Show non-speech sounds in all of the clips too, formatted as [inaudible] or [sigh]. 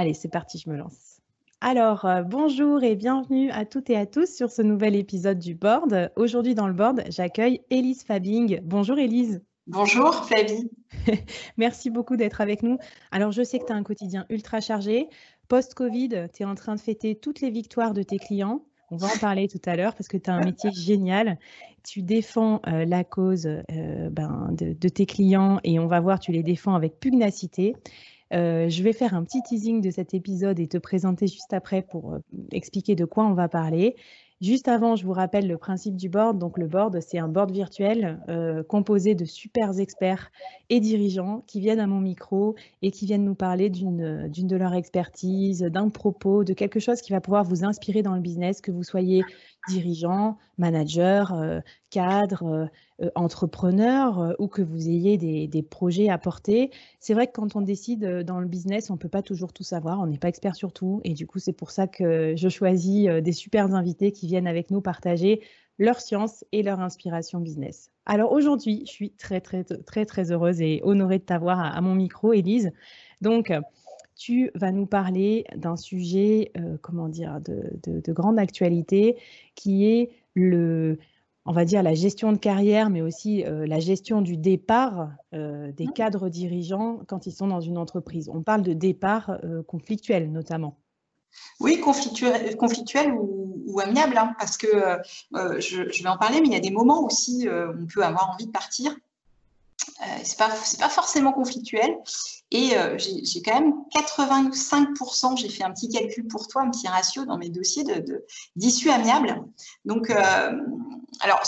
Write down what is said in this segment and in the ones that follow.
Allez, c'est parti, je me lance. Alors, euh, bonjour et bienvenue à toutes et à tous sur ce nouvel épisode du board. Aujourd'hui dans le board, j'accueille Élise Fabing. Bonjour Élise. Bonjour Flavie. [laughs] Merci beaucoup d'être avec nous. Alors, je sais que tu as un quotidien ultra chargé. Post-Covid, tu es en train de fêter toutes les victoires de tes clients. On va en parler tout à l'heure parce que tu as un métier génial. Tu défends euh, la cause euh, ben, de, de, tes clients et on va voir, tu les défends avec pugnacité. Euh, je vais faire un petit teasing de cet épisode et te présenter juste après pour euh, expliquer de quoi on va parler. Juste avant, je vous rappelle le principe du board. Donc, le board, c'est un board virtuel euh, composé de super experts et dirigeants qui viennent à mon micro et qui viennent nous parler d'une de leurs expertises, d'un propos, de quelque chose qui va pouvoir vous inspirer dans le business, que vous soyez dirigeant, manager, euh, cadre, euh, euh, entrepreneur ou que vous ayez des, projets à porter. C'est vrai que quand on décide dans le business, on ne peut pas toujours tout savoir, on n'est pas expert sur tout. Et du coup, c'est pour ça que je choisis des super invités qui viennent avec nous partager leur science et leur inspiration business. Alors aujourd'hui, je suis très, très, très, très heureuse et honorée de t'avoir à, à mon micro, Élise. Donc, tu vas nous parler d'un sujet, euh, comment dire, de, grande actualité, qui est le, on va dire, la gestion de carrière, mais aussi euh, la gestion du départ euh, des mmh. cadres dirigeants quand ils sont dans une entreprise. On parle de départ conflictuel, notamment. Oui, conflictuel, conflictuel ou, amiable, hein, parce que je, vais en parler, mais il y a des moments aussi où on peut avoir envie de partir c'est pas c'est pas forcément conflictuel et euh, j'ai quand même 85%, j'ai fait un petit calcul pour toi, un petit ratio dans mes dossiers de d'issue amiable. Donc euh, alors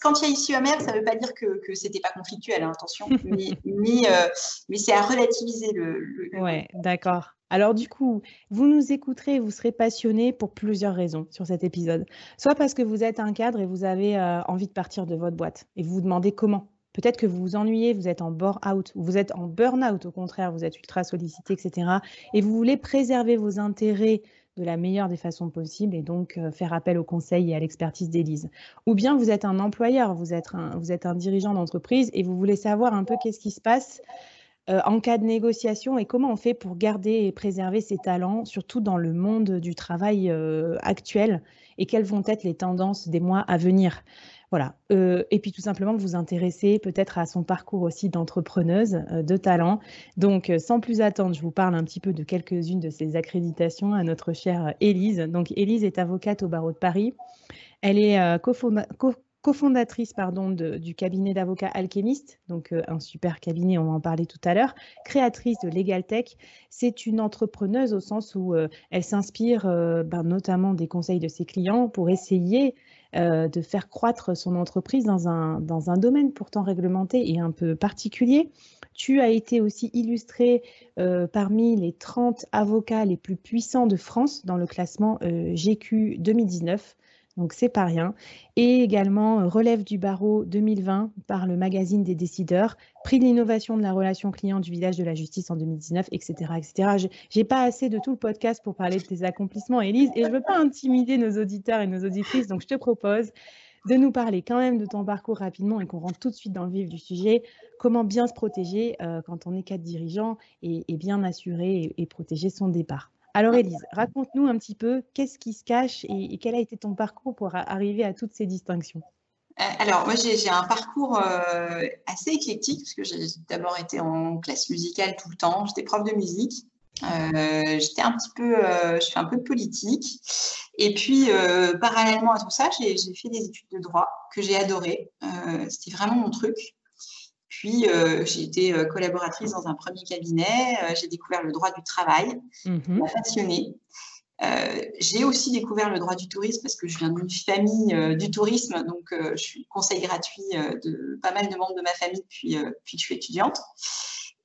quand il y a issue amiable, ça ne veut pas dire que que c'était pas conflictuel, hein, attention, [laughs] mais mais, c'est à relativiser le. le... Ouais, d'accord. Alors du coup, vous nous écouterez et vous serez passionné pour plusieurs raisons sur cet épisode. Soit parce que vous êtes un cadre et vous avez envie de partir de votre boîte et vous vous demandez comment Peut-être que vous vous ennuyez, vous êtes en bore-out, ou vous êtes en burn-out au contraire, vous êtes ultra sollicité, etc. Et vous voulez préserver vos intérêts de la meilleure des façons possibles et donc euh, faire appel au conseil et à l'expertise d'Élise. Ou bien vous êtes un employeur, vous êtes un, vous êtes un dirigeant d'entreprise et vous voulez savoir un peu qu'est-ce qui se passe euh, en cas de négociation et comment on fait pour garder et préserver ses talents, surtout dans le monde du travail euh, actuel et quelles vont être les tendances des mois à venir. Voilà. Euh, et puis tout simplement vous intéresser peut-être à son parcours aussi d'entrepreneuse euh, de talent. Donc euh, sans plus attendre, je vous parle un petit peu de quelques-unes de ses accréditations à notre chère Élise. Donc Élise est avocate au barreau de Paris. Elle est cofondatrice pardon, du cabinet d'avocats alchémiste, donc un super cabinet, on va en parler tout à l'heure, créatrice de Legal Tech. C'est une entrepreneuse au sens où elle s'inspire ben, notamment des conseils de ses clients pour essayer de faire croître son entreprise dans un, domaine pourtant réglementé et un peu particulier. Tu as été aussi illustré parmi les 30 avocats les plus puissants de France dans le classement GQ 2019 donc c'est pas rien. Et également euh, relève du barreau 2020 par le magazine des décideurs, prix de l'innovation de la relation client du village de la justice en 2019, etc. etc. J'ai pas assez de tout le podcast pour parler de tes accomplissements, Élise, et je veux pas intimider nos auditeurs et nos auditrices, donc je te propose de nous parler quand même de ton parcours rapidement et qu'on rentre tout de suite dans le vif du sujet. Comment bien se protéger euh, quand on est cadre dirigeant et, bien assurer et protéger son départ? Alors Elise, raconte-nous un petit peu qu'est-ce qui se cache et, quel a été ton parcours pour arriver à toutes ces distinctions? Euh, alors moi j'ai un parcours euh, assez éclectique parce que j'ai d'abord été en classe musicale tout le temps, j'étais prof de musique. Euh, j'étais un petit peu, je fais un peu de politique. Et puis, parallèlement à tout ça, j'ai fait des études de droit que j'ai adoré. C'était vraiment mon truc. Puis, euh, j'ai été euh, collaboratrice dans un premier cabinet. Euh, j'ai découvert le droit du travail. Mhm. passionnée. j'ai aussi découvert le droit du tourisme parce que je viens d'une famille du tourisme, donc je suis conseil gratuit de pas mal de membres de ma famille depuis, depuis que je suis étudiante.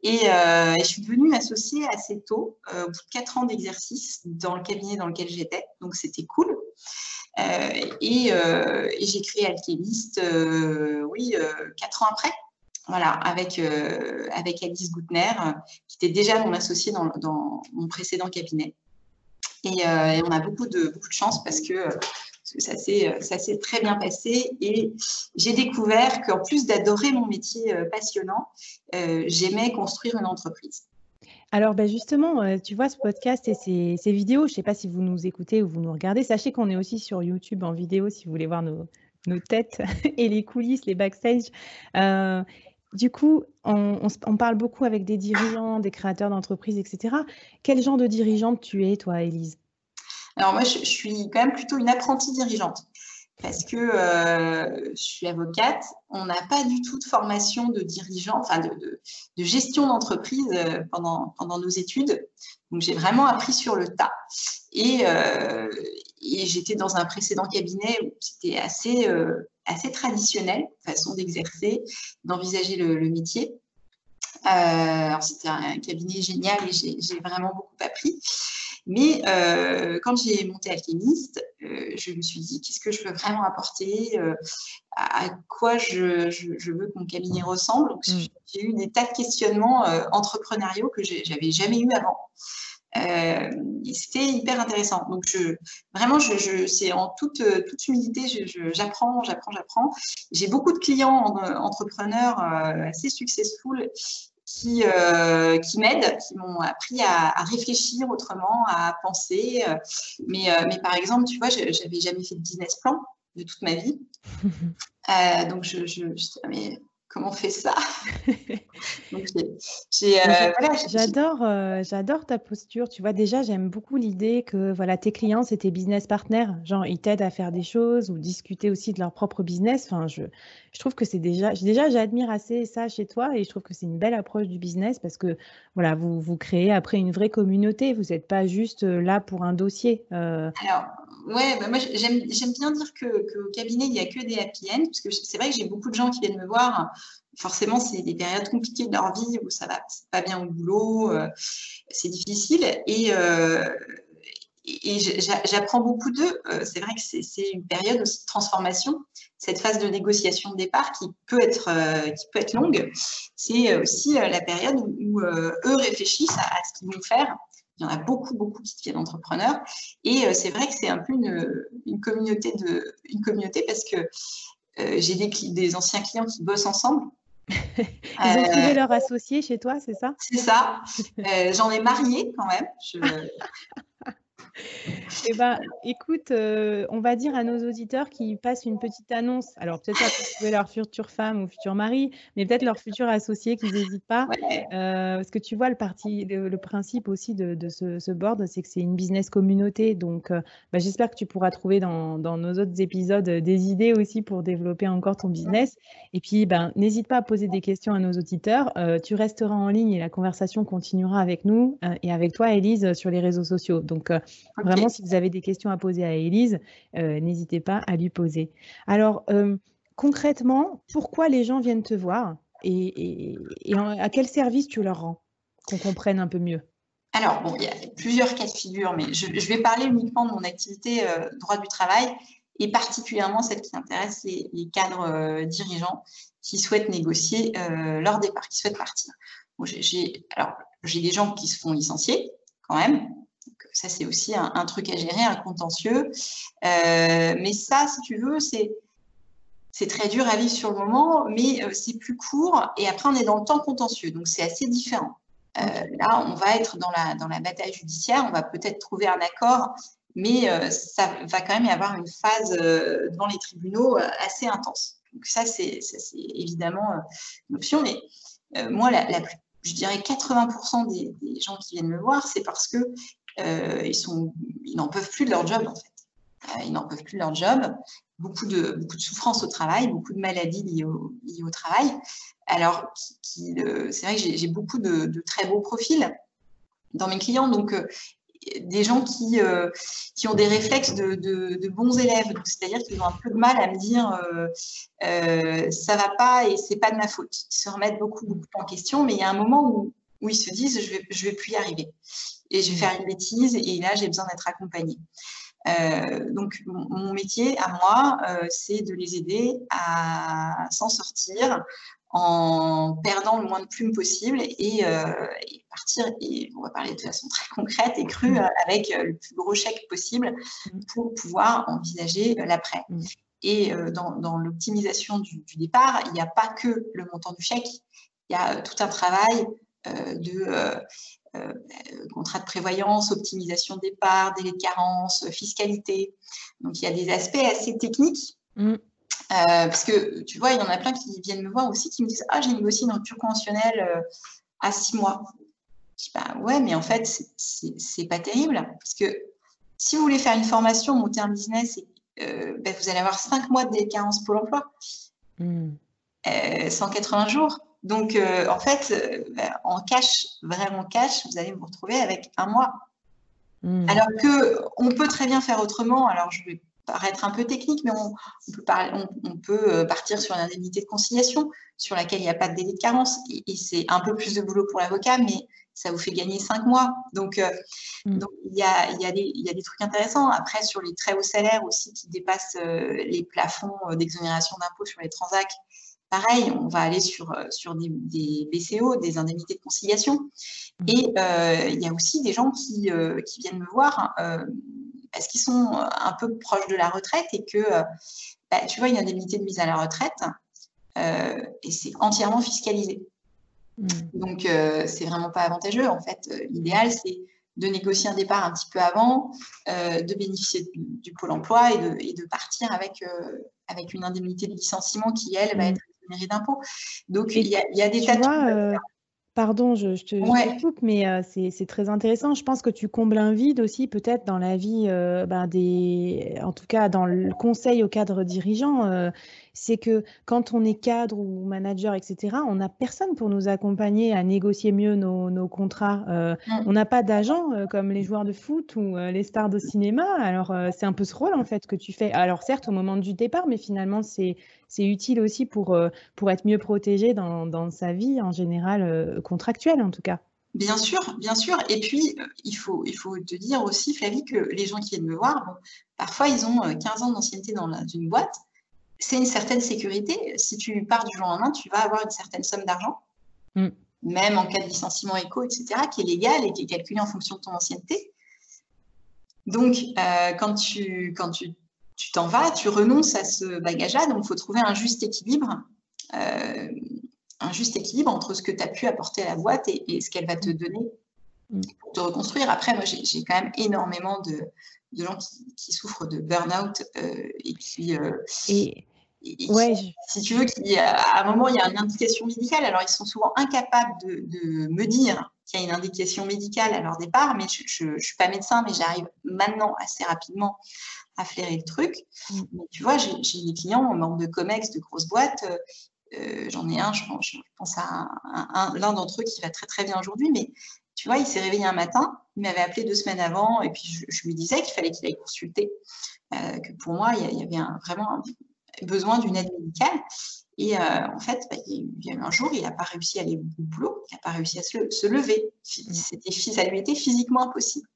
Et, je suis devenue associée assez tôt, au bout de quatre ans d'exercice dans le cabinet dans lequel j'étais, donc c'était cool. et, et j'ai créé Alchemist, oui, quatre ans après. Voilà, avec, euh, avec Alice Goutner, qui était déjà mon associée dans, mon précédent cabinet. Et, euh, on a beaucoup de, beaucoup de chance parce que, ça s'est très bien passé. Et j'ai découvert qu'en plus d'adorer mon métier euh, passionnant, j'aimais construire une entreprise. Alors ben justement, tu vois ce podcast et ces, ces vidéos, je ne sais pas si vous nous écoutez ou vous nous regardez, sachez qu'on est aussi sur YouTube en vidéo si vous voulez voir nos, nos têtes [laughs] et les coulisses, les backstage. Du coup, on, parle beaucoup avec des dirigeants, des créateurs d'entreprises, etc. Quel genre de dirigeante tu es, toi, Élise? Alors moi, je, suis quand même plutôt une apprentie dirigeante parce que euh, je suis avocate. On n'a pas du tout de formation de dirigeant, enfin de, gestion d'entreprise euh, pendant, nos études. Donc j'ai vraiment appris sur le tas. Et, euh, j'étais dans un précédent cabinet où c'était assez, assez traditionnelle, façon d'exercer, d'envisager le, métier. Euh, c'était un cabinet génial et j'ai vraiment beaucoup appris. Mais euh, quand j'ai monté Alchemist, euh, je me suis dit qu'est-ce que je veux vraiment apporter, à quoi je, je, veux que mon cabinet ressemble? Donc, mm. j'ai eu des tas de questionnements entrepreneuriaux que j'avais jamais eu avant. Euh, c'était hyper intéressant. Donc, je, vraiment, je, c'est en toute, toute humilité, j'apprends, j'apprends, j'apprends. J'ai beaucoup de clients euh, entrepreneurs euh, assez successful qui, qui m'aident, qui m'ont appris à, réfléchir autrement, à penser. mais, mais par exemple, tu vois, j'avais jamais fait de business plan de toute ma vie. [laughs] donc, je, je, mais comment on fait ça? [laughs] euh, J'adore, euh, j'adore ta posture. Tu vois, déjà, j'aime beaucoup l'idée que voilà, tes clients, c'est tes business partners. Genre, ils t'aident à faire des choses ou discuter aussi de leur propre business. Enfin, je, je trouve que c'est déjà, déjà, j'admire assez ça chez toi et je trouve que c'est une belle approche du business parce que voilà, vous, vous créez après une vraie communauté. Vous n'êtes pas juste euh, là pour un dossier. Alors, ouais, bah, moi, j'aime, bien dire que, cabinet, il n'y a que des happy ends parce que c'est vrai que j'ai beaucoup de gens qui viennent me voir forcément, c'est des périodes compliquées de leur vie où ça va pas bien au boulot, euh, c'est difficile. Et, euh, j'apprends beaucoup d'eux. Euh, c'est vrai que c'est une période aussi de transformation. Cette phase de négociation de départ qui peut être, longue, c'est aussi la période où, eux réfléchissent à, ce qu'ils vont faire. Il y en a beaucoup, beaucoup qui deviennent entrepreneurs. Et c'est vrai que c'est un peu une, communauté une communauté parce que j'ai des, anciens clients qui bossent ensemble Ils ont trouvé euh, leur associé chez toi, c'est ça? C'est ça. Euh, j'en ai marié quand même. Je... [laughs] Eh ben, écoute, euh, on va dire à nos auditeurs qui passent une petite annonce. Alors, peut-être pas pour trouver leur future femme ou futur mari, mais peut-être leur futur associé qu'ils n'hésitent pas. Euh, parce que tu vois, le, parti, le, principe aussi de, ce, board, c'est que c'est une business communauté. Donc, euh, bah, j'espère que tu pourras trouver dans, nos autres épisodes des idées aussi pour développer encore ton business. Et puis, ben, n'hésite pas à poser des questions à nos auditeurs. tu resteras en ligne et la conversation continuera avec nous et avec toi, Elise, sur les réseaux sociaux. Donc, Vraiment, si vous avez des questions à poser à Élise, n'hésitez pas à lui poser. Alors, concrètement, pourquoi les gens viennent te voir et, à quel service tu leur rends Qu'on comprenne un peu mieux? Alors, bon, il y a plusieurs cas de figure, mais je, vais parler uniquement de mon activité droit du travail et particulièrement celle qui intéresse les, cadres dirigeants qui souhaitent négocier leur départ, qui souhaitent partir. j'ai, alors, j'ai des gens qui se font licencier quand même. Ça, c'est aussi un, truc à gérer, un contentieux. mais ça, si tu veux, c'est c'est très dur à vivre sur le moment, mais euh, c'est plus court. Et après, on est dans le temps contentieux, donc c'est assez différent. Euh, là, on va être dans la, dans la bataille judiciaire, on va peut-être trouver un accord, mais euh, ça va quand même y avoir une phase devant les tribunaux assez intense. Donc ça, c'est évidemment une option. Mais moi, la, je dirais 80% des, des, gens qui viennent me voir, c'est parce que ils, sont, ils n'en peuvent plus de leur job, en fait. ils n'en peuvent plus de leur job beaucoup de, beaucoup de souffrance au travail, beaucoup de maladies liées au, travail. Alors, qui, c'est vrai que j'ai beaucoup de, très beaux profils dans mes clients, donc euh, des gens qui, euh, qui ont des réflexes de, bons élèves, c'est-à-dire qu'ils ont un peu de mal à me dire euh, euh, ça va pas et c'est pas de ma faute. Ils se remettent beaucoup, beaucoup en question, mais il y a un moment où, où ils se disent je vais, je vais plus y arriver et je vais faire une bêtise et là j'ai besoin d'être accompagnée. Euh, donc, mon, métier à moi, euh, c'est de les aider à s'en sortir en perdant le moins de plumes possible et, euh, partir, et on va parler de façon très concrète et crue, mmh. avec le plus gros chèque possible mmh. pour pouvoir envisager l'après. Et dans, l'optimisation du, du, départ, il n'y a pas que le montant du chèque, il y a tout un travail de euh, contrat de prévoyance, optimisation des parts, délai de carence, fiscalité. Donc il y a des aspects assez techniques. Mm. Euh, parce que tu vois, il y en a plein qui viennent me voir aussi qui me disent Ah, j'ai négocié une rupture conventionnelle euh, à six mois. Je dis bah, Ouais, mais en fait, c'est pas terrible. Parce que si vous voulez faire une formation, monter un business, bah, vous allez avoir cinq mois de délai de carence Pôle emploi. 180 mm. jours. Donc, euh, en fait, euh, ben, en cash, vraiment cash, vous allez vous retrouver avec un mois. Hmm. Alors que on peut très bien faire autrement. Alors, je vais paraître un peu technique, mais on, peut, euh, partir sur une indemnité de conciliation sur laquelle il n'y a pas de délai de carence. Et, c'est un peu plus de boulot pour l'avocat, mais ça vous fait gagner cinq mois. Donc, il, y a, des, trucs intéressants. Après, sur les très hauts salaires aussi qui dépassent les plafonds d'exonération d'impôts sur les transacts, pareil, on va aller sur, euh, sur des, BCO, des indemnités de conciliation. Mmh. Et euh, il y a aussi des gens qui, euh, viennent me voir parce qu'ils sont un peu proches de la retraite et que, bah, tu vois, une indemnité de mise à la retraite, et c'est entièrement fiscalisé. Mmh. Donc, c'est vraiment pas avantageux. En fait, l'idéal, c'est de négocier un départ un petit peu avant, de bénéficier du, pôle emploi et de, et de partir avec, avec une indemnité de licenciement qui, elle, va mmh. être d'impôts. Donc, il y, a, des tas de... Euh, pardon, je, te, coupe, mais euh, c'est très intéressant. Je pense que tu combles un vide aussi, peut-être dans la vie euh, ben, des, en tout cas dans le conseil aux cadres dirigeants c'est que quand on est cadre ou manager, etc., on n'a personne pour nous accompagner à négocier mieux nos, contrats. Euh, mm. On n'a pas d'agent euh, comme les joueurs de foot ou euh, les stars de cinéma. Alors, c'est un peu ce rôle, en fait, que tu fais. Alors, certes, au moment du départ, mais finalement, c'est utile aussi pour, pour être mieux protégé dans, dans sa vie, en général, contractuelle, en tout cas. Bien sûr, bien sûr. Et puis, il faut, il faut te dire aussi, Flavie, que les gens qui viennent me voir, parfois, ils ont 15 ans d'ancienneté dans une boîte c'est une certaine sécurité. Si tu pars du jour au lendemain, tu vas avoir une certaine somme d'argent, mm. même en cas de licenciement éco, etc., qui est légal et qui est calculé en fonction de ton ancienneté. Donc, euh, quand tu quand tu t'en vas, tu renonces à ce bagage-là. Donc, il faut trouver un juste équilibre, euh, un juste équilibre entre ce que tu as pu apporter à la boîte et, ce qu'elle va te donner mm. pour te reconstruire. Après, moi, j'ai quand même énormément de, gens qui, souffrent de burn-out euh, et qui, et, ouais. si tu veux, à un moment, il y a une indication médicale. Alors, ils sont souvent incapables de, me dire qu'il y a une indication médicale à leur départ, mais je ne suis pas médecin, mais j'arrive maintenant assez rapidement à flairer le truc. Mm. Mais tu vois, j'ai des clients, membres de COMEX, de grosses boîtes. Euh, j'en ai un, je, pense à l'un d'entre eux qui va très très bien aujourd'hui, mais Tu vois, il s'est réveillé un matin, il m'avait appelé deux semaines avant, et puis je, lui disais qu'il fallait qu'il aille consulter, que pour moi, il y, avait vraiment besoin d'une aide médicale. Et en fait, bah, il y a eu un jour, il n'a pas réussi à aller au boulot, il n'a pas réussi à se, se lever. Mmh. C'était, ça lui était physiquement impossible.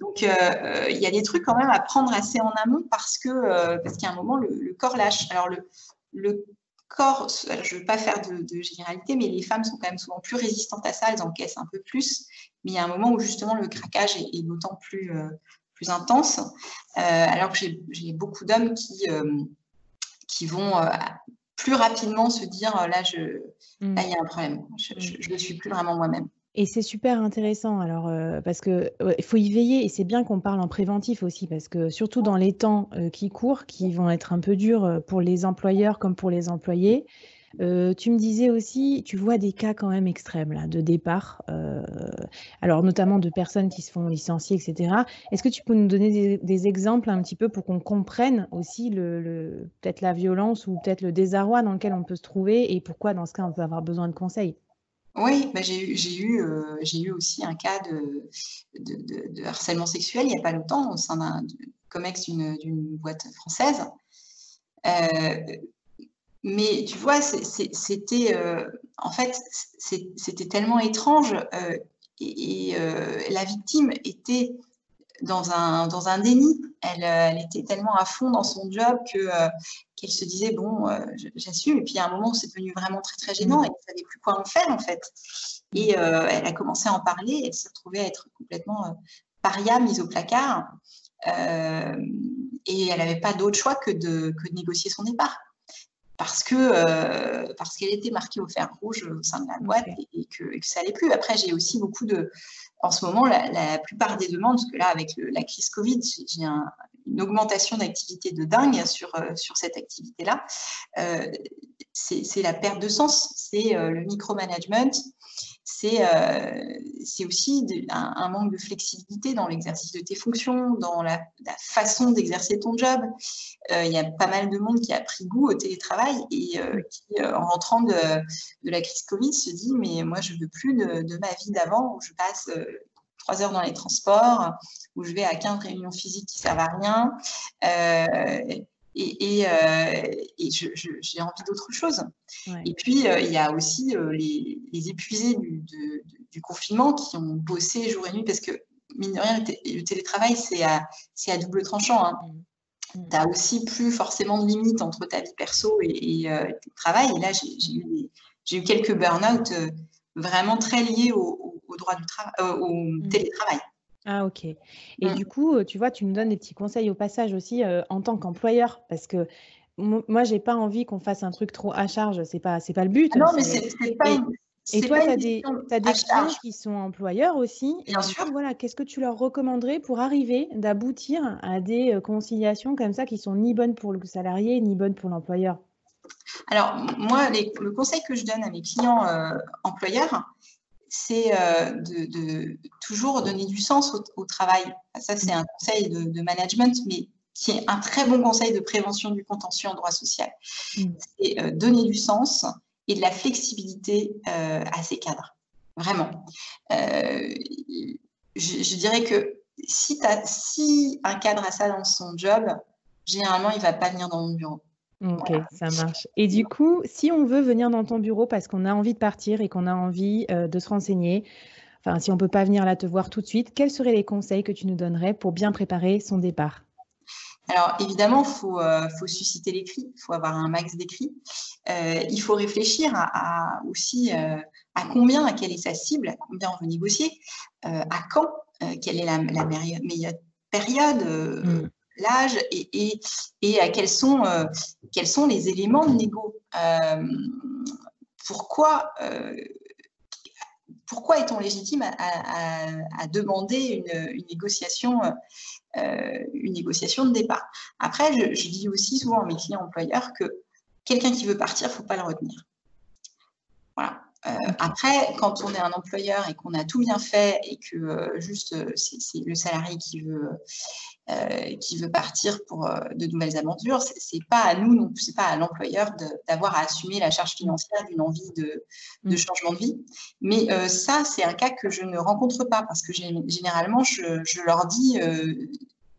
Donc, euh, euh, il y a des trucs quand même à prendre assez en amont parce que euh, parce qu'à un moment, le, corps lâche. Alors, le, le corps, je ne veux pas faire de, généralité, mais les femmes sont quand même souvent plus résistantes à ça, elles encaissent un peu plus. Mais il y a un moment où justement le craquage est, d'autant plus, plus intense. alors que j'ai beaucoup d'hommes qui, qui vont plus rapidement se dire là, je, mmh. il y a un problème, je ne suis plus vraiment moi-même. Et c'est super intéressant alors, euh, parce qu'il faut y veiller et c'est bien qu'on parle en préventif aussi parce que surtout dans les temps, euh, qui courent, qui vont être un peu durs, euh, pour les employeurs comme pour les employés. tu me disais aussi, tu vois des cas quand même extrêmes là, de départ, alors notamment de personnes qui se font licencier etc. Est-ce que tu peux nous donner des exemples un petit peu pour qu'on comprenne aussi le peut-être la violence ou peut-être le désarroi dans lequel on peut se trouver et pourquoi dans ce cas on peut avoir besoin de conseils? Oui, bah, j'ai eu, euh, aussi un cas de, harcèlement sexuel il n'y a pas longtemps au sein d'un COMEX d'une boîte française. Euh, mais tu vois, c'était euh, en fait, c'était tellement étrange et, la victime était dans un, dans un déni. Elle, était tellement à fond dans son job que qu'elle se disait bon, euh, j'assume. Et puis a un moment c'est devenu vraiment très très gênant et elle ne savait plus quoi en faire en fait. Et euh, elle a commencé à en parler. Elle s'est retrouvée à être complètement euh, paria, mise au placard. et elle n'avait pas d'autre choix que de, que de négocier son départ parce que parce qu'elle était marquée au fer rouge au sein de la boîte et, que, ça n'allait plus. Après, j'ai aussi beaucoup de, en ce moment, la, plupart des demandes, parce que là, avec la crise Covid, j'ai un, une augmentation d'activité de dingue sur, euh, sur cette activité-là. Euh, c'est la perte de sens, c'est euh, le micromanagement, c'est aussi un, manque de flexibilité dans l'exercice de tes fonctions, dans la, façon d'exercer ton job. Il y a pas mal de monde qui a pris goût au télétravail et qui, en rentrant de, de, la crise Covid, se dit mais moi je veux plus de, de ma vie d'avant où je passe trois heures dans les transports, où je vais à 15 réunions physiques qui servent à rien. Euh, et, euh, j'ai envie d'autre chose. Et puis, euh, il y a aussi les, épuisés du, confinement qui ont bossé jour et nuit parce que, mine de rien, le, télétravail, c'est à, à, double tranchant. Hein. Mm. Mm. Tu n'as aussi plus forcément de limite entre ta vie perso et, et ton travail. Et là, j'ai eu, eu, quelques burn-out vraiment très liés au, au droit du travail, euh, au mmh. télétravail. Ah ok. Et mmh. du coup, euh, tu vois, tu nous donnes des petits conseils au passage aussi euh, en tant qu'employeur, parce que moi, j'ai pas envie qu'on fasse un truc trop à charge. C'est pas, c'est pas le but. Ah non, mais c'est pas. Une... Et toi, tu as des, as des clients qui sont employeurs aussi. Bien sûr. voilà, qu'est-ce que tu leur recommanderais pour arriver d'aboutir à des conciliations comme ça qui sont ni bonnes pour le salarié ni bonnes pour l'employeur? Alors, moi, le conseil que je donne à mes clients employeurs, c'est euh, de, toujours donner du sens au, travail. Ça, c'est un conseil de, management, mais qui est un très bon conseil de prévention du contentieux en droit social. Mm. C'est euh, donner du sens et de la flexibilité euh, à ces cadres. Vraiment. Je, dirais que si, si un cadre a ça dans son job, généralement, il ne va pas venir dans mon bureau. Ok, ça marche. Et du coup, si on veut venir dans ton bureau parce qu'on a envie de partir et qu'on a envie euh, de se renseigner, enfin, si on ne peut pas venir là te voir tout de suite, quels seraient les conseils que tu nous donnerais pour bien préparer son départ? Alors évidemment, il faut, euh, faut, susciter l'écrit, il faut avoir un max d'écrit. Euh, il faut réfléchir à, aussi à combien, à quelle est sa cible, à combien on veut négocier, à quand, quelle est la, meilleure période, mmh l'âge et, et, à quels sont, euh, quels sont les éléments de négo. Euh, pourquoi, euh, pourquoi est-on légitime à, demander une, négociation, une négociation de départ? Après, je, dis aussi souvent à mes clients employeurs que quelqu'un qui veut partir, il ne faut pas le retenir. Voilà. après, quand on est un employeur et qu'on a tout bien fait et que juste c'est le salarié qui veut euh, qui veut partir pour euh, de nouvelles aventures, c'est pas à nous, non c'est pas à l'employeur d'avoir à assumer la charge financière d'une envie de, de, mm. changement de vie. Mais euh, ça, c'est un cas que je ne rencontre pas parce que généralement, je, je leur dis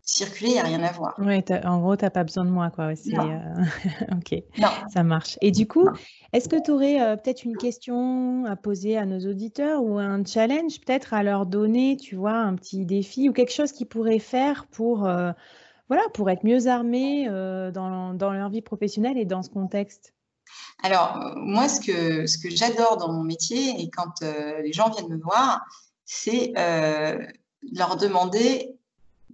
circuler, il n'y a rien à voir. Oui, en gros, tu n'as pas besoin de moi. Quoi. Euh, [laughs] ok, non. ça marche. Et du coup, est-ce que tu aurais euh, peut-être une question à poser à nos auditeurs ou un challenge peut-être à leur donner, tu vois, un petit défi ou quelque chose qu'ils pourraient faire pour, euh, voilà, pour être mieux armés dans, dans, leur vie professionnelle et dans ce contexte? Alors, moi, ce que, ce que j'adore dans mon métier et quand les gens viennent me voir, c'est leur demander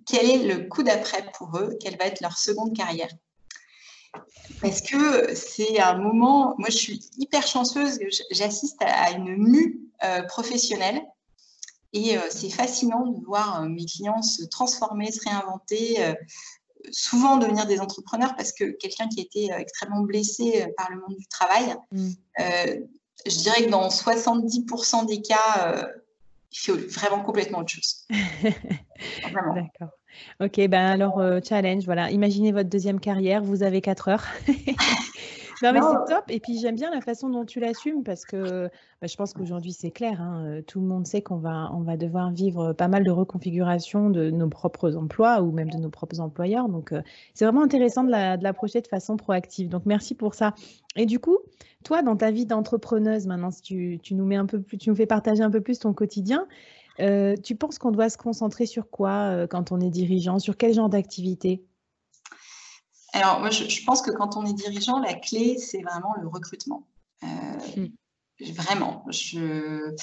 quel est le coup d'après pour eux, quelle va être leur seconde carrière. Parce que c'est un moment, moi je suis hyper chanceuse, j'assiste à une mue euh, professionnelle et euh, c'est fascinant de voir euh, mes clients se transformer, se réinventer, souvent devenir des entrepreneurs parce que quelqu'un qui a été extrêmement blessé par le monde du travail, mm. je dirais que dans 70% des cas, fait vraiment complètement autre chose. [laughs] D'accord. Ok, ben alors euh, challenge, voilà. Imaginez votre deuxième carrière, vous avez quatre heures. [laughs] non mais c'est top. Et puis j'aime bien la façon dont tu l'assumes parce que bah, je pense qu'aujourd'hui c'est clair. Hein, euh, tout le monde sait qu'on va, on va devoir vivre pas mal de reconfiguration de nos propres emplois ou même de nos propres employeurs. Donc euh, c'est vraiment intéressant de l'approcher de, de façon proactive. Donc merci pour ça. Et du coup, toi, dans ta vie d'entrepreneuse, maintenant, si tu, tu, nous mets un peu plus, tu nous fais partager un peu plus ton quotidien, euh, tu penses qu'on doit se concentrer sur quoi euh, quand on est dirigeant? Sur quel genre d'activité? Alors, moi, je, pense que quand on est dirigeant, la clé, c'est vraiment le recrutement. Euh, hmm. Vraiment. Je...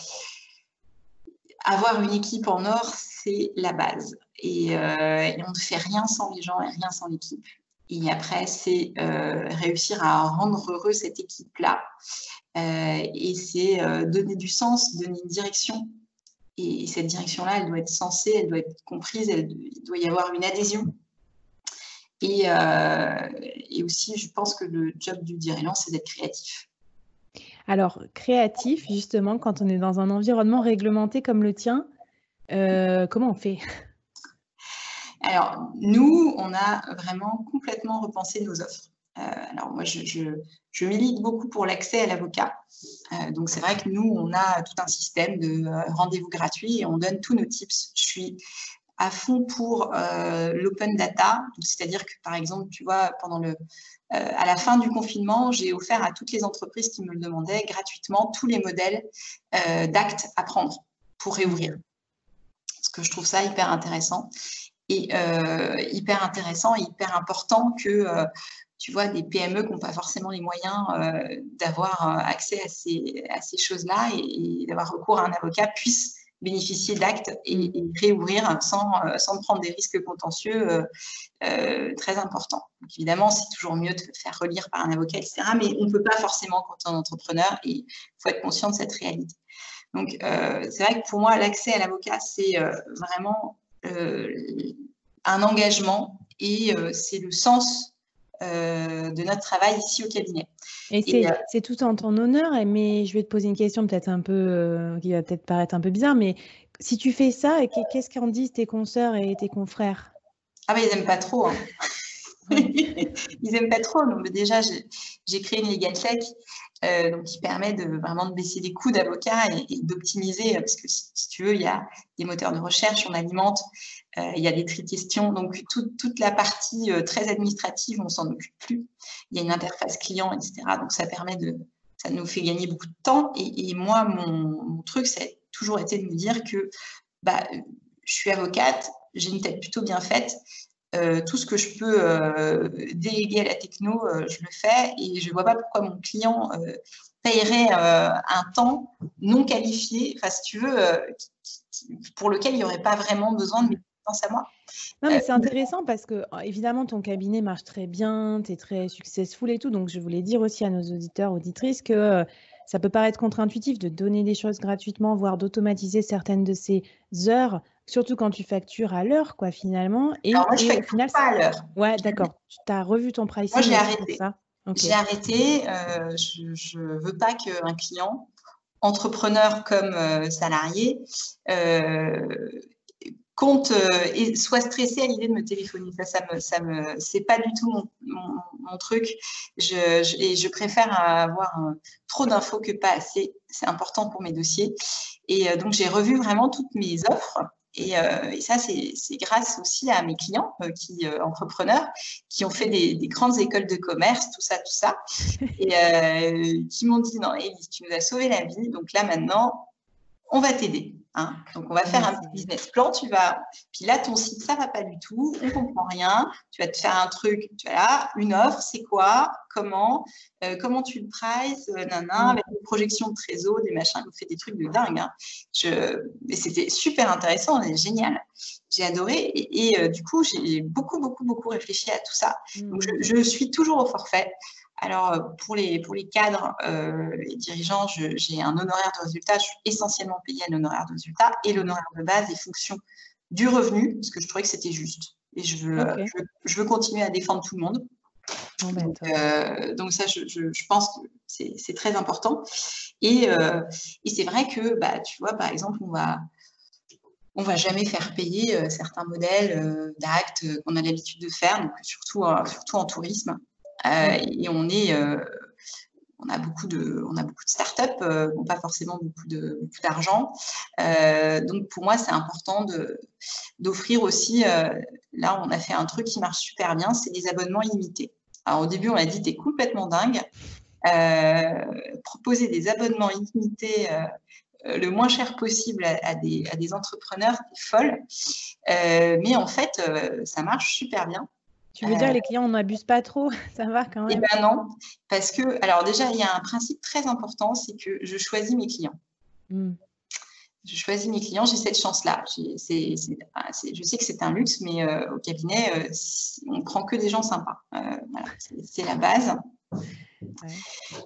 Avoir une équipe en or, c'est la base. Et, on ne fait rien sans les gens et rien sans l'équipe. Et après, c'est réussir à rendre heureux cette équipe-là. et c'est donner du sens, donner une direction et cette direction-là, elle doit être sensée, elle doit être comprise, il doit y avoir une adhésion. Euh, et, aussi, je pense que le job du dirigeant, c'est d'être créatif. Alors, créatif, justement, quand on est dans un environnement réglementé comme le tien, euh, comment on fait? Alors, nous, on a vraiment complètement repensé nos offres. Euh, alors moi, je, milite beaucoup pour l'accès à l'avocat. Euh, donc c'est vrai que nous, on a tout un système de rendez-vous gratuits et on donne tous nos tips. Je suis à fond pour l'open data, c'est-à-dire que par exemple, tu vois, pendant le, à la fin du confinement, j'ai offert à toutes les entreprises qui me le demandaient gratuitement tous les modèles d'actes à prendre pour réouvrir. Parce que je trouve ça hyper intéressant et hyper intéressant et hyper important que tu vois, des PME qui n'ont pas forcément les moyens euh, d'avoir euh, accès à ces, à ces choses-là et, d'avoir recours à un avocat puissent bénéficier d'actes et, réouvrir sans, euh, sans prendre des risques contentieux très importants. Évidemment, c'est toujours mieux de faire relire par un avocat, etc. Mais on ne peut pas forcément quand on est entrepreneur et il faut être conscient de cette réalité. Donc, c'est vrai que pour moi, l'accès à l'avocat, c'est vraiment un engagement et c'est le sens euh, de notre travail ici au cabinet. Et, euh, c'est tout en ton honneur, mais je vais te poser une question peut-être un peu euh, qui va peut-être paraître un peu bizarre, mais si tu fais ça, qu'est-ce qu'en disent tes consoeurs et tes confrères? Ah ben ils n'aiment pas trop. Hein. [laughs] ils n'aiment pas trop. Donc déjà, j'ai créé une Legal Tech euh, donc qui permet de vraiment de baisser les coûts d'avocat et, d'optimiser, parce que si, tu veux, il y a des moteurs de recherche, on alimente, euh, il y a des tri questions, donc toute la partie euh, très administrative, on s'en occupe plus. Il y a une interface client, etc. Donc ça permet de, ça nous fait gagner beaucoup de temps. Et, moi, mon, mon truc, ça a toujours été de me dire que bah, je suis avocate, j'ai une tête plutôt bien faite. Euh, tout ce que je peux euh, déléguer à la techno, euh, je le fais et je ne vois pas pourquoi mon client paierait un temps non qualifié, enfin, si tu veux, pour lequel il n'y aurait pas vraiment besoin de mes compétences à moi. Non, mais c'est intéressant parce que, évidemment, ton cabinet marche très bien, tu es très successful et tout. Donc, je voulais dire aussi à nos auditeurs, auditrices que ça peut paraître contre-intuitif de donner des choses gratuitement, voire d'automatiser certaines de ces heures Surtout quand tu factures à l'heure, quoi, finalement. Et, Alors moi, je facture final, pas à l'heure. Ouais, d'accord. Tu as revu ton pricing. Moi, j'ai arrêté. J'ai arrêté. Euh, je ne veux pas qu'un client entrepreneurs comme salariés, compte et soit stressé à l'idée de me téléphoner. Ça, ça me, ça me, c'est pas du tout mon, truc. Je, et je préfère avoir trop d'infos que pas assez. C'est important pour mes dossiers. Et donc, j'ai revu vraiment toutes mes offres euh, et, ça, c'est grâce aussi à mes clients, euh, qui, euh, entrepreneurs, qui ont fait des, grandes écoles de commerce, tout ça, tout ça, [laughs] et qui m'ont dit, non, Elise, tu nous as sauvé la vie, donc là maintenant, on va t'aider. Hein. Donc, on va faire un petit business plan. Tu vas, puis là, ton site, ça va pas du tout. On comprend rien. Tu vas te faire un truc. Tu as là, une offre, c'est quoi Comment euh, Comment tu le prices euh, nana, avec une projection de trésor, des machins. On fait des trucs de dingue. Hein. Je... Mais c'était super intéressant, génial. J'ai adoré. Et, euh, du coup, j'ai beaucoup, beaucoup, beaucoup réfléchi à tout ça. Donc, je, je suis toujours au forfait. Alors, euh, pour les, pour les cadres, euh, les dirigeants, j'ai un honoraire de résultat. Je suis essentiellement payée à l'honoraire de résultat et l'honoraire de base est fonction du revenu, parce que je trouvais que c'était juste. Et je veux, je, veux continuer à défendre tout le monde. Ben, euh, donc, ça, je, je, pense que c'est très important. Et, et c'est vrai que, bah, tu vois, par exemple, on va, on va jamais faire payer certains modèles d'actes qu'on a l'habitude de faire, donc surtout, surtout en tourisme. Euh, et on est euh, on a beaucoup de, on a beaucoup de startups, euh, pas forcément beaucoup de beaucoup d'argent. Euh, donc pour moi, c'est important de d'offrir aussi. là, on a fait un truc qui marche super bien, c'est des abonnements illimités. Alors au début, on a dit t'es complètement dingue. proposer des abonnements illimités le moins cher possible à, des, à des, entrepreneurs, c'est folle. mais en fait, ça marche super bien. Tu veux dire les clients n'abusent pas trop? [laughs] Ça va quand eh même Eh bien non, parce que, alors déjà, il y a un principe très important, c'est que je choisis mes clients. Hmm. Je choisis mes clients, j'ai cette chance-là. Ah, je sais que c'est un luxe, mais euh, au cabinet, euh, on ne prend que des gens sympas. Euh, c'est la base.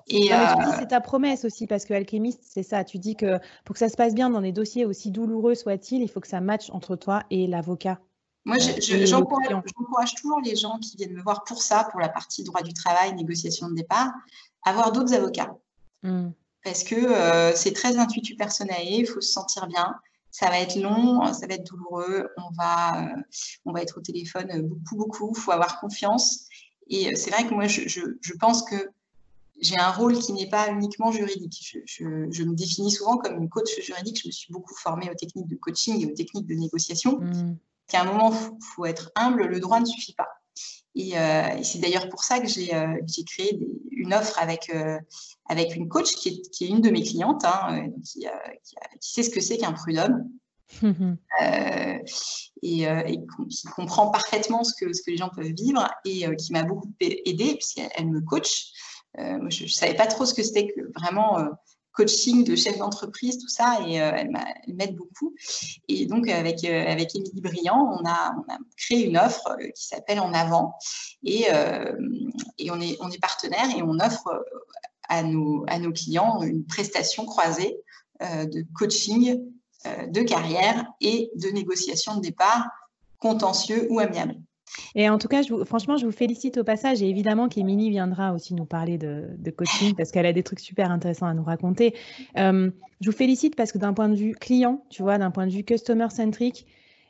Et c'est ta promesse aussi, parce que alchimiste, c'est ça. Tu dis que pour que ça se passe bien dans des dossiers aussi douloureux soient-ils, il faut que ça matche entre toi et l'avocat. Moi, j'encourage toujours les gens qui viennent me voir pour ça, pour la partie droit du travail, négociation de départ, à avoir d'autres avocats. Hmm. Parce que euh, c'est très intuitu personnel, il faut se sentir bien. Ça va être long, ça va être douloureux, on va, euh, on va être au téléphone beaucoup, beaucoup, il faut avoir confiance. Et euh, c'est vrai que moi, je, je, pense que j'ai un rôle qui n'est pas uniquement juridique. Je, je, me définis souvent comme une coach juridique. Je me suis beaucoup formée aux techniques de coaching et aux techniques de négociation. Hmm qu'à un moment, il faut, être humble, le droit ne suffit pas. Et, euh, c'est d'ailleurs pour ça que j'ai euh, créé une offre avec, euh, avec une coach qui est, qui est, une de mes clientes, hein, qui, qui, sait ce que c'est qu'un prud'homme. [laughs] et, et, qui comprend parfaitement ce que, ce que les gens peuvent vivre et qui m'a beaucoup aidée puisqu'elle me coach. moi, je ne savais pas trop ce que c'était que vraiment coaching de chef d'entreprise, tout ça, et euh, elle m'aide beaucoup. Et donc, avec, euh, avec Émilie Briand, on a, on a créé une offre euh, qui s'appelle En Avant, et, et on, est, on est partenaire et on offre à nos, à nos clients une prestation croisée de coaching de carrière et de négociation de départ contentieux ou amiable. Et en tout cas, franchement, je vous félicite au passage. Et évidemment qu'Emilie viendra aussi nous parler de, coaching parce qu'elle a des trucs super intéressants à nous raconter. Euh, je vous félicite parce que d'un point de vue client, tu vois, d'un point de vue customer centric,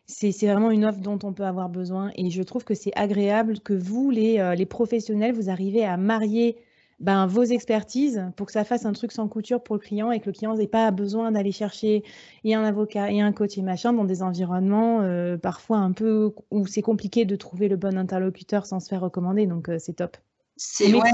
c'est vraiment une offre dont on peut avoir besoin. Et je trouve que c'est agréable que vous, les, euh, les professionnels, vous arrivez à marier ben, vos expertises pour que ça fasse un truc sans couture pour le client et que le client n'ait pas besoin d'aller chercher et un avocat et un coach et machin dans des environnements euh, parfois un peu où c'est compliqué de trouver le bon interlocuteur sans se faire recommander. Donc, euh, c'est top. C'est ouais,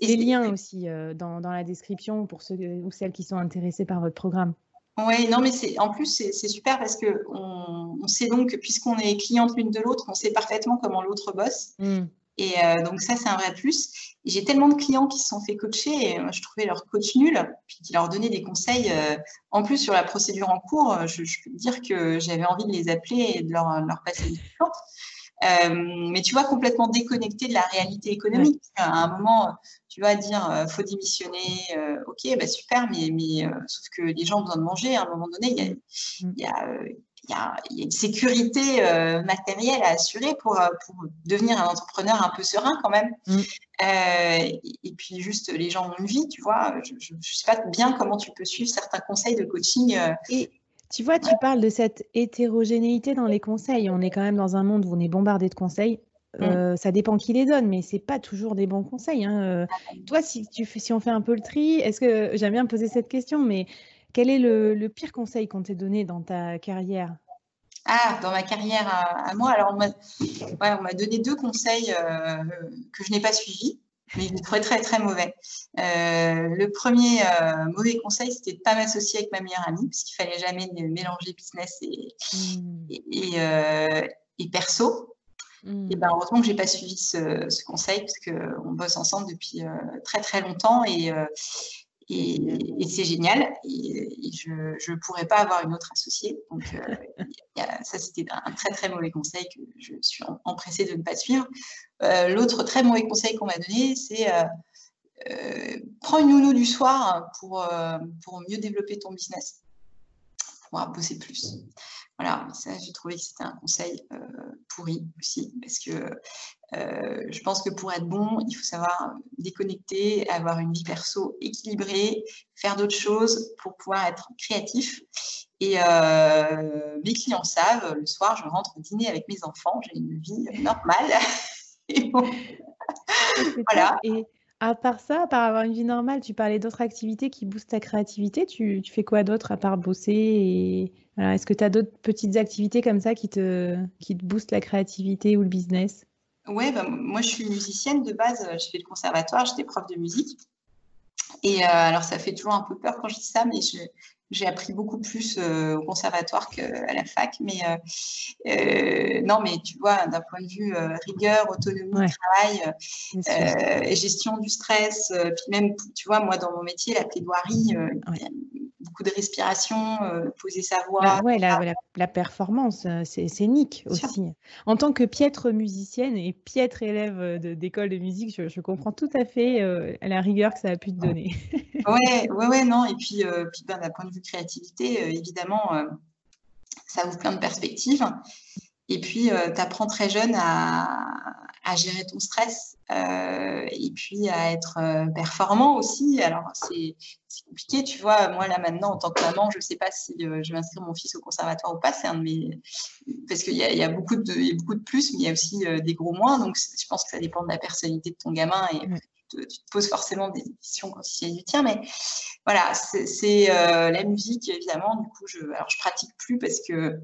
des liens aussi euh, dans, dans, la description pour ceux ou celles qui sont intéressés par votre programme. Oui, non, mais c'est en plus c'est super parce que on, sait donc puisqu'on est cliente l'une de l'autre, on sait parfaitement comment l'autre bosse. Mmh. Et euh, donc ça, c'est un vrai plus. J'ai tellement de clients qui se sont fait coacher et moi, je trouvais leur coach nul, puis qui leur donnait des conseils. Euh, en plus, sur la procédure en cours, je, peux dire que j'avais envie de les appeler et de leur, leur passer des plans. Euh, mais tu vois, complètement déconnecté de la réalité économique. À un moment, tu vas dire, euh, faut démissionner, euh, ok, bah super, mais, mais sauf que les gens ont besoin de manger. À un moment donné, il y a, mm. y, a, une sécurité euh, matérielle à assurer pour, euh, pour, devenir un entrepreneur un peu serein quand même. Mm. et, puis juste, les gens ont une vie, tu vois. Je ne sais pas bien comment tu peux suivre certains conseils de coaching. Et tu vois, tu parles de cette hétérogénéité dans les conseils. On est quand même dans un monde où on est bombardé de conseils. Mm. ça dépend qui les donne, mais c'est pas toujours des bons conseils. Hein. toi, si, tu si on fait un peu le tri, est-ce que j'aime bien poser cette question, mais quel est le, pire conseil qu'on t'ait donné dans ta carrière? Ah, dans ma carrière à, moi, alors on m'a donné deux conseils euh, que je n'ai pas suivis, mais je les trouvais très très mauvais. Euh, le premier euh, mauvais conseil, c'était de ne pas m'associer avec ma meilleure amie, parce qu'il fallait jamais mélanger business et, mmh. et, perso. Mmh. Et ben, heureusement que je n'ai pas suivi ce, ce conseil, parce qu'on bosse ensemble depuis très très longtemps et et, c'est génial. Et, je ne pourrais pas avoir une autre associée. Donc, euh, ça, c'était un très, très mauvais conseil que je suis empressée de ne pas suivre. Euh, l'autre très mauvais conseil qu'on m'a donné, c'est euh, prends une nounou du soir pour, pour mieux développer ton business, pour bosser plus. Voilà, ça, j'ai trouvé que c'était un conseil euh, pourri aussi, parce que euh, je pense que pour être bon, il faut savoir déconnecter, avoir une vie perso équilibrée, faire d'autres choses pour pouvoir être créatif. Et euh, mes clients savent, le soir, je rentre dîner avec mes enfants, j'ai une vie normale. [laughs] voilà. Et à part ça, à part avoir une vie normale, tu parlais d'autres activités qui boostent ta créativité. Tu, fais quoi d'autre à part bosser est-ce que tu as d'autres petites activités comme ça qui te, boostent la créativité ou le business? Oui, bah, moi je suis musicienne de base, je fais le conservatoire, j'étais prof de musique. Et euh, alors ça fait toujours un peu peur quand je dis ça, mais j'ai appris beaucoup plus euh, au conservatoire qu'à la fac. Mais euh, non, mais tu vois, d'un point de vue rigueur, autonomie, travail, gestion du stress, puis même, tu vois, moi dans mon métier, la plaidoirie, beaucoup de respiration, euh, poser sa voix. Bah ouais, la, performance, euh, c'est scénique aussi. En tant que piètre musicienne et piètre élève euh, d'école de, musique, je, comprends tout à fait la rigueur que ça a pu te donner. ouais, ouais, ouais, non. Et puis, puis ben, d'un point de vue créativité, évidemment, ça ouvre plein de perspectives. Et puis, tu apprends très jeune à, à gérer ton stress euh, et puis à être euh, performant aussi. Alors, c'est compliqué, tu vois. Moi, là, maintenant, en tant que maman, je ne sais pas si euh, je vais inscrire mon fils au conservatoire ou pas. C'est un de mes... Parce qu'il y, y, a beaucoup de, beaucoup de plus, mais il y a aussi des gros moins. Donc, je pense que ça dépend de la personnalité de ton gamin et tu, te, poses forcément des questions quand il y a du tien. Mais voilà, c'est la musique, évidemment. Du coup, je, alors, je pratique plus parce que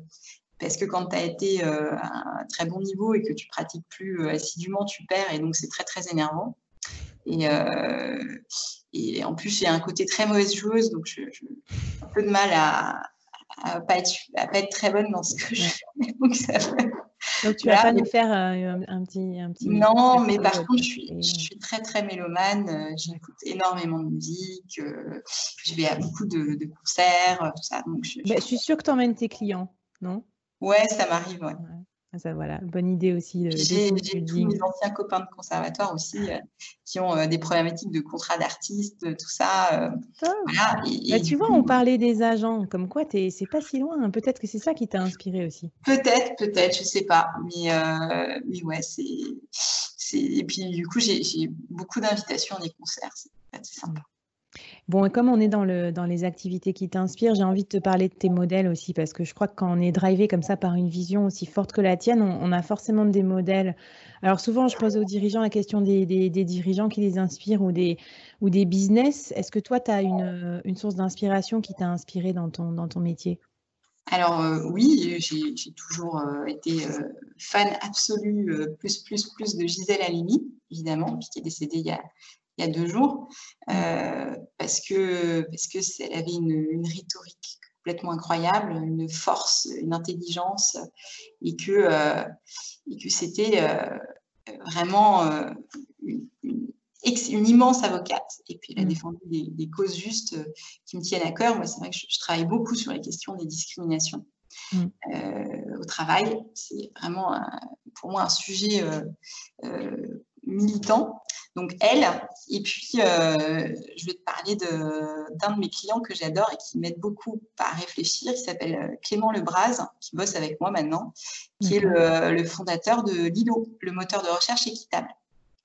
parce que quand tu as été euh, à un très bon niveau et que tu pratiques plus euh, assidûment, tu perds et donc c'est très très énervant. Et, euh, et en plus, j'ai un côté très mauvaise joueuse, donc j'ai un peu de mal à, à pas être, pas être très bonne dans ce que je fais. [laughs] Donc, ça donc tu vas pas nous faire un, petit, un petit. Non, mais par contre, je suis, je suis, très très mélomane. J'écoute énormément de musique. Je vais à beaucoup de, de concerts, tout ça. Donc je, je suis sûre que tu emmènes tes clients, non? Ouais, ça m'arrive, ouais. Ah, ça, voilà, bonne idée aussi. J'ai tous mes anciens copains de conservatoire aussi euh, qui ont euh, des problématiques de contrat d'artiste, tout ça. Euh, voilà, bah, tu vois, on parlait des agents, comme quoi c'est pas si loin. Hein. Peut-être que c'est ça qui t'a inspiré aussi. Peut-être, peut-être, je sais pas. Mais, mais ouais, c'est. Et puis du coup, j'ai beaucoup d'invitations à des concerts. C'est sympa. Bon, et comme on est dans, le, dans les activités qui t'inspirent, j'ai envie de te parler de tes modèles aussi, parce que je crois que quand on est drivé comme ça par une vision aussi forte que la tienne, on, a forcément des modèles. Alors souvent, je pose aux dirigeants la question des, dirigeants qui les inspirent ou des, ou des business. Est-ce que toi, tu as une, une, source d'inspiration qui t'a inspiré dans ton, dans ton métier? Alors euh, oui, j'ai toujours euh, été euh, fan absolu, plus, plus, plus de Gisèle Halimi, évidemment, qui est décédée il y a, il y a deux jours, euh, parce que parce que elle avait une, rhétorique complètement incroyable, une force, une intelligence, et que euh, et que c'était euh, vraiment une, une, immense avocate. Et puis elle a mm. défendu des, causes justes qui me tiennent à cœur. Moi, c'est vrai que je, travaille beaucoup sur les questions des discriminations. Mm. au travail. C'est vraiment pour moi un sujet militant. Donc elle, et puis je vais te parler d'un de, mes clients que j'adore et qui m'aide beaucoup à réfléchir, qui s'appelle Clément Lebras, qui bosse avec moi maintenant, qui est le, le, fondateur de Lilo, le moteur de recherche équitable.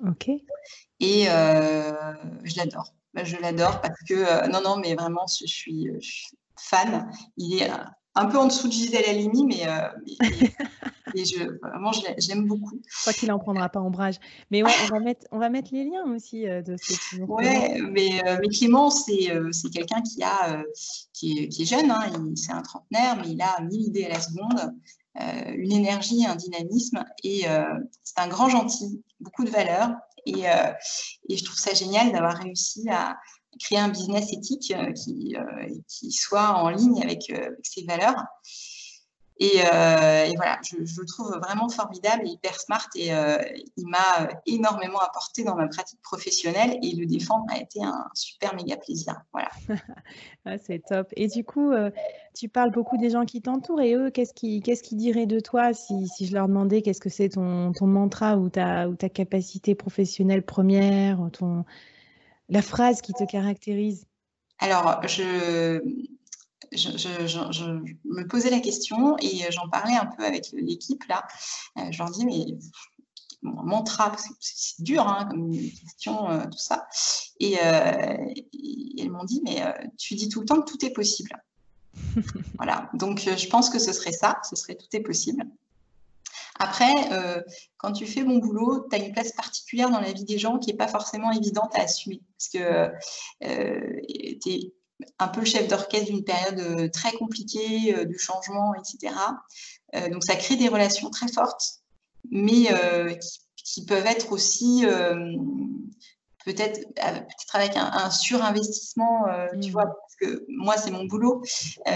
Ok. Et je l'adore. Je l'adore parce que, non, non, mais vraiment, je suis, je suis fan. Il est un peu en dessous de Gisèle Halimi, mais, [laughs] euh, je, vraiment, je l'aime beaucoup. Je crois qu'il n'en prendra pas ombrage. Mais ouais, on va mettre, on va mettre les liens aussi euh, de ce que Ouais, mais, euh, mais Clément, c'est quelqu'un qui, a, qui, est, qui est jeune, hein, c'est un trentenaire, mais il a mille idées à la seconde, une énergie, un dynamisme, et c'est un grand gentil, beaucoup de valeurs. Et, et je trouve ça génial d'avoir réussi à, créer un business éthique euh, qui, euh, qui soit en ligne avec, euh, ses valeurs. Et, voilà, je, le trouve vraiment formidable et hyper smart et il m'a énormément apporté dans ma pratique professionnelle et le défendre a été un super méga plaisir. Voilà. [laughs] Ah, c'est top. Et du coup, tu parles beaucoup des gens qui t'entourent et eux, qu'est-ce qu'ils qu'est-ce qui diraient de toi si, si je leur demandais qu'est-ce que c'est ton, ton mantra ou ta, ou ta capacité professionnelle première, ton, la phrase qui te caractérise? Alors, je, je, me posais la question et j'en parlais un peu avec l'équipe là. Euh, je leur dis, mais mon mantra, c'est dur hein, comme question, euh, tout ça. Et, euh, elles m'ont dit, mais tu dis tout le temps que tout est possible. [laughs] voilà, donc je pense que ce serait ça, ce serait tout est possible. Après, euh, quand tu fais bon boulot, tu as une place particulière dans la vie des gens qui n'est pas forcément évidente à assumer. Parce que euh, tu es un peu le chef d'orchestre d'une période euh, très compliquée, de changement, etc. donc ça crée des relations très fortes, mais qui, peuvent être aussi peut-être peut-être avec un, surinvestissement, tu mmh. vois, parce que moi c'est mon boulot. Euh,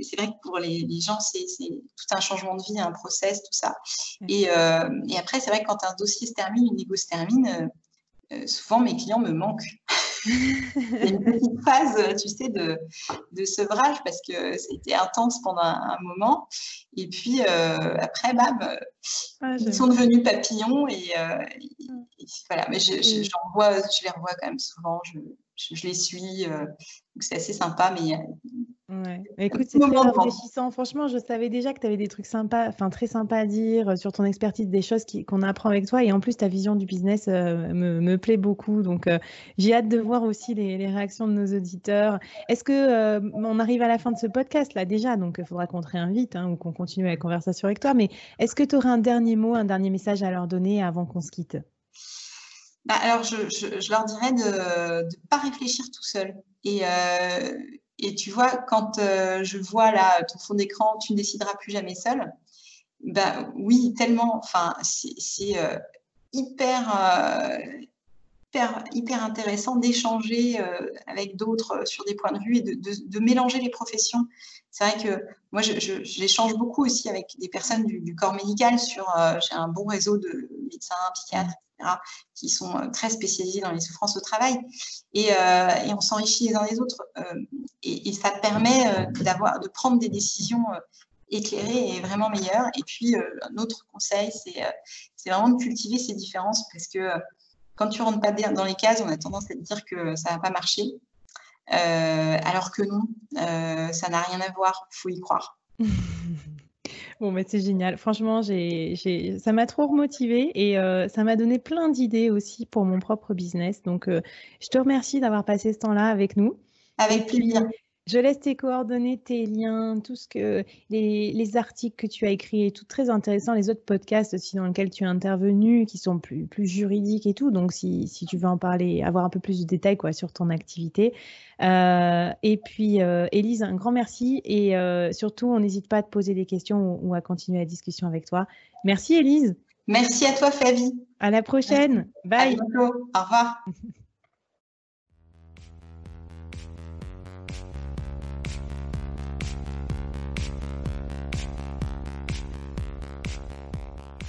c'est vrai que pour les, gens c'est tout un changement de vie, un process, tout ça. Mmh. Et, euh, et, après c'est vrai que quand un dossier se termine, une négo se termine, euh, souvent mes clients me manquent. Il y a une petite phase, tu sais, de, de sevrage parce que c'était intense pendant un, moment. Et puis après, bam, ah, ils sont devenus papillons et, voilà. Mais je, je, vois, je les revois quand même souvent. Je, je, les suis. c'est assez sympa, mais Ouais. Écoute, c'est très enrichissant. Franchement, je savais déjà que tu avais des trucs sympas, enfin très sympas à dire euh, sur ton expertise, des choses qu'on apprend avec toi. Et en plus, ta vision du business euh, me, plaît beaucoup. Donc, euh, j'ai hâte de voir aussi les, réactions de nos auditeurs. Est-ce que on arrive à la fin de ce podcast? Là déjà Donc, il faudra qu'on te réinvite hein, ou qu'on continue la conversation avec toi. Mais est-ce que tu aurais un dernier mot, un dernier message à leur donner avant qu'on se quitte? Bah, alors, je, leur dirais de ne pas réfléchir tout seul. Et, et tu vois, quand euh, je vois là ton fond d'écran, tu ne décideras plus jamais seul. Ben oui, tellement. Enfin, c'est euh, hyper, euh, hyper, hyper, intéressant d'échanger avec d'autres sur des points de vue et de, mélanger les professions. C'est vrai que moi, j'échange beaucoup aussi avec des personnes du, corps médical sur. J'ai un bon réseau de médecins, psychiatres, qui sont euh, très spécialisés dans les souffrances au travail. Et, euh, on s'enrichit les uns les autres. Euh, et, ça permet d'avoir, de prendre des décisions éclairées et vraiment meilleures. Et puis, un autre conseil, c'est vraiment de cultiver ces différences parce que quand tu rentres pas dans les cases, on a tendance à dire que ça va pas marcher. alors que non, ça n'a rien à voir, faut y croire. [laughs] Bon, bah, c'est génial. Franchement, j'ai, ça m'a trop remotivée et euh, ça m'a donné plein d'idées aussi pour mon propre business. Donc, euh, je te remercie d'avoir passé ce temps-là avec nous. Avec plaisir. Je laisse tes coordonnées, tes liens, tout ce que les, articles que tu as écrits et tout très intéressant, les autres podcasts aussi dans lesquels tu es intervenu, qui sont plus, plus juridiques et tout. Donc si, si tu veux en parler, avoir un peu plus de détails quoi sur ton activité. Euh, et puis euh, Élise, un grand merci et euh, surtout on n'hésite pas à te poser des questions ou, à continuer la discussion avec toi. Merci Élise. Merci à toi Flavie. À la prochaine. Bye. Au revoir. [laughs]